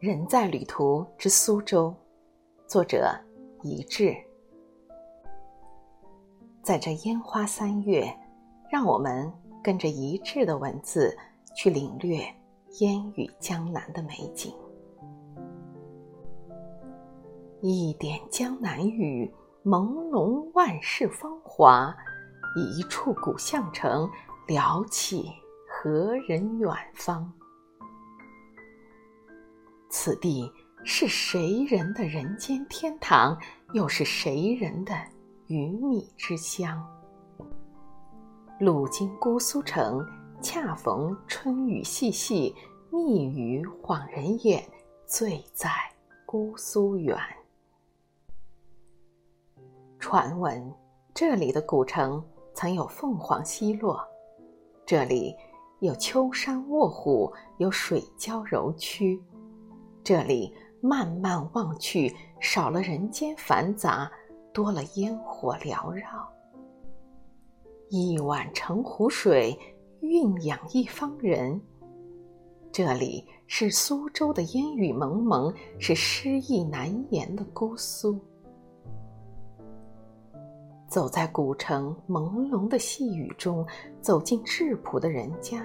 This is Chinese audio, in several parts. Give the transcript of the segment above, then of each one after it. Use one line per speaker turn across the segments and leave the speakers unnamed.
人在旅途之苏州，作者一致。在这烟花三月，让我们跟着一致的文字去领略烟雨江南的美景。一点江南雨，朦胧万世芳华。一处古巷城，聊起何人远方？此地是谁人的人间天堂，又是谁人的鱼米之乡？路经姑苏城，恰逢春雨细细，密语晃人眼，醉在姑苏园。传闻这里的古城曾有凤凰西落，这里有秋山卧虎，有水娇柔曲。这里慢慢望去，少了人间繁杂，多了烟火缭绕。一碗澄湖水，蕴养一方人。这里是苏州的烟雨蒙蒙，是诗意难言的姑苏。走在古城朦胧的细雨中，走进质朴的人家。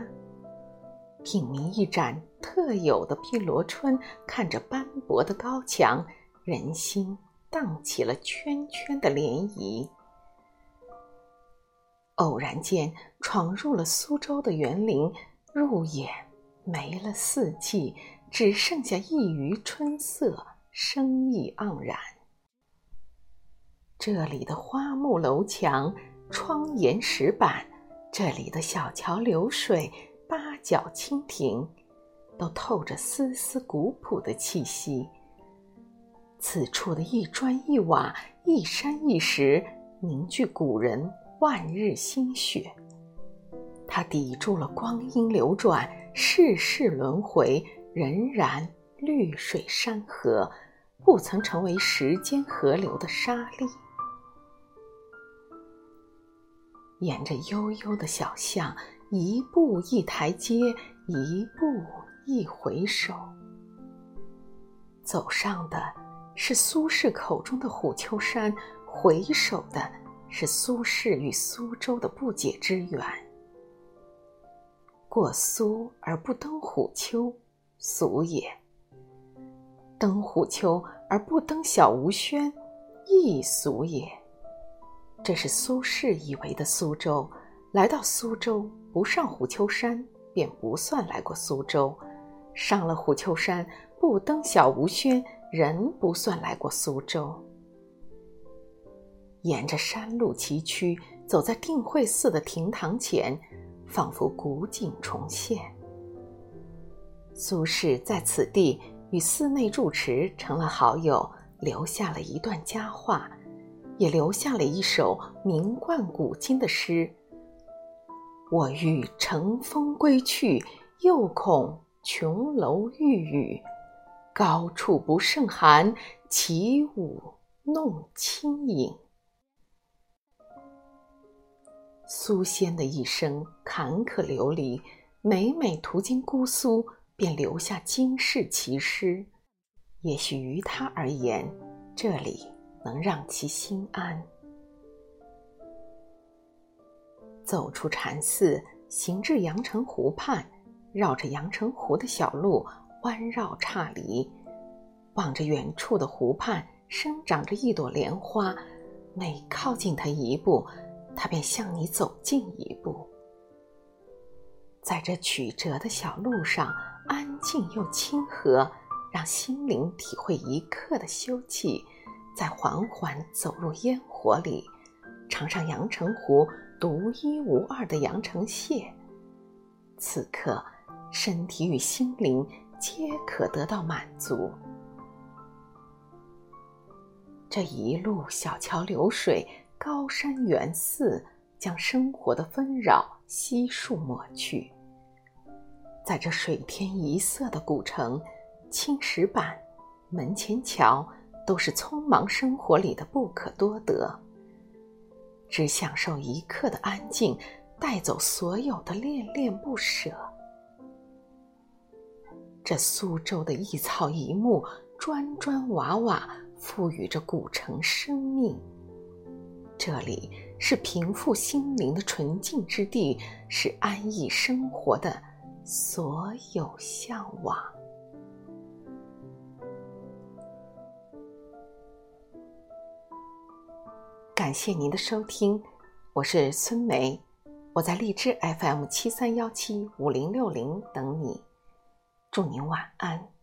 品茗一盏特有的碧螺春，看着斑驳的高墙，人心荡起了圈圈的涟漪。偶然间闯入了苏州的园林，入眼没了四季，只剩下一隅春色，生意盎然。这里的花木楼墙、窗檐石板，这里的小桥流水。小蜻蜓，都透着丝丝古朴的气息。此处的一砖一瓦、一山一石，凝聚古人万日心血。它抵住了光阴流转、世事轮回，仍然绿水山河，不曾成为时间河流的沙砾。沿着悠悠的小巷。一步一台阶，一步一回首。走上的是苏轼口中的虎丘山，回首的是苏轼与苏州的不解之缘。过苏而不登虎丘，俗也；登虎丘而不登小吴轩，亦俗也。这是苏轼以为的苏州。来到苏州。不上虎丘山，便不算来过苏州；上了虎丘山，不登小吴轩，仍不算来过苏州。沿着山路崎岖，走在定慧寺的亭堂前，仿佛古景重现。苏轼在此地与寺内住持成了好友，留下了一段佳话，也留下了一首名冠古今的诗。我欲乘风归去，又恐琼楼玉宇，高处不胜寒，起舞弄清影。苏仙的一生坎坷流离，每每途经姑苏，便留下惊世奇诗。也许于他而言，这里能让其心安。走出禅寺，行至阳澄湖畔，绕着阳澄湖的小路弯绕岔离，望着远处的湖畔生长着一朵莲花，每靠近它一步，它便向你走近一步。在这曲折的小路上，安静又亲和，让心灵体会一刻的休憩，再缓缓走入烟火里，尝上阳澄湖。独一无二的阳城蟹，此刻身体与心灵皆可得到满足。这一路小桥流水、高山远寺，将生活的纷扰悉数抹去。在这水天一色的古城，青石板、门前桥，都是匆忙生活里的不可多得。只享受一刻的安静，带走所有的恋恋不舍。这苏州的一草一木、砖砖瓦瓦，赋予着古城生命。这里是平复心灵的纯净之地，是安逸生活的所有向往。感谢您的收听，我是孙梅，我在荔枝 FM 七三幺七五零六零等你，祝您晚安。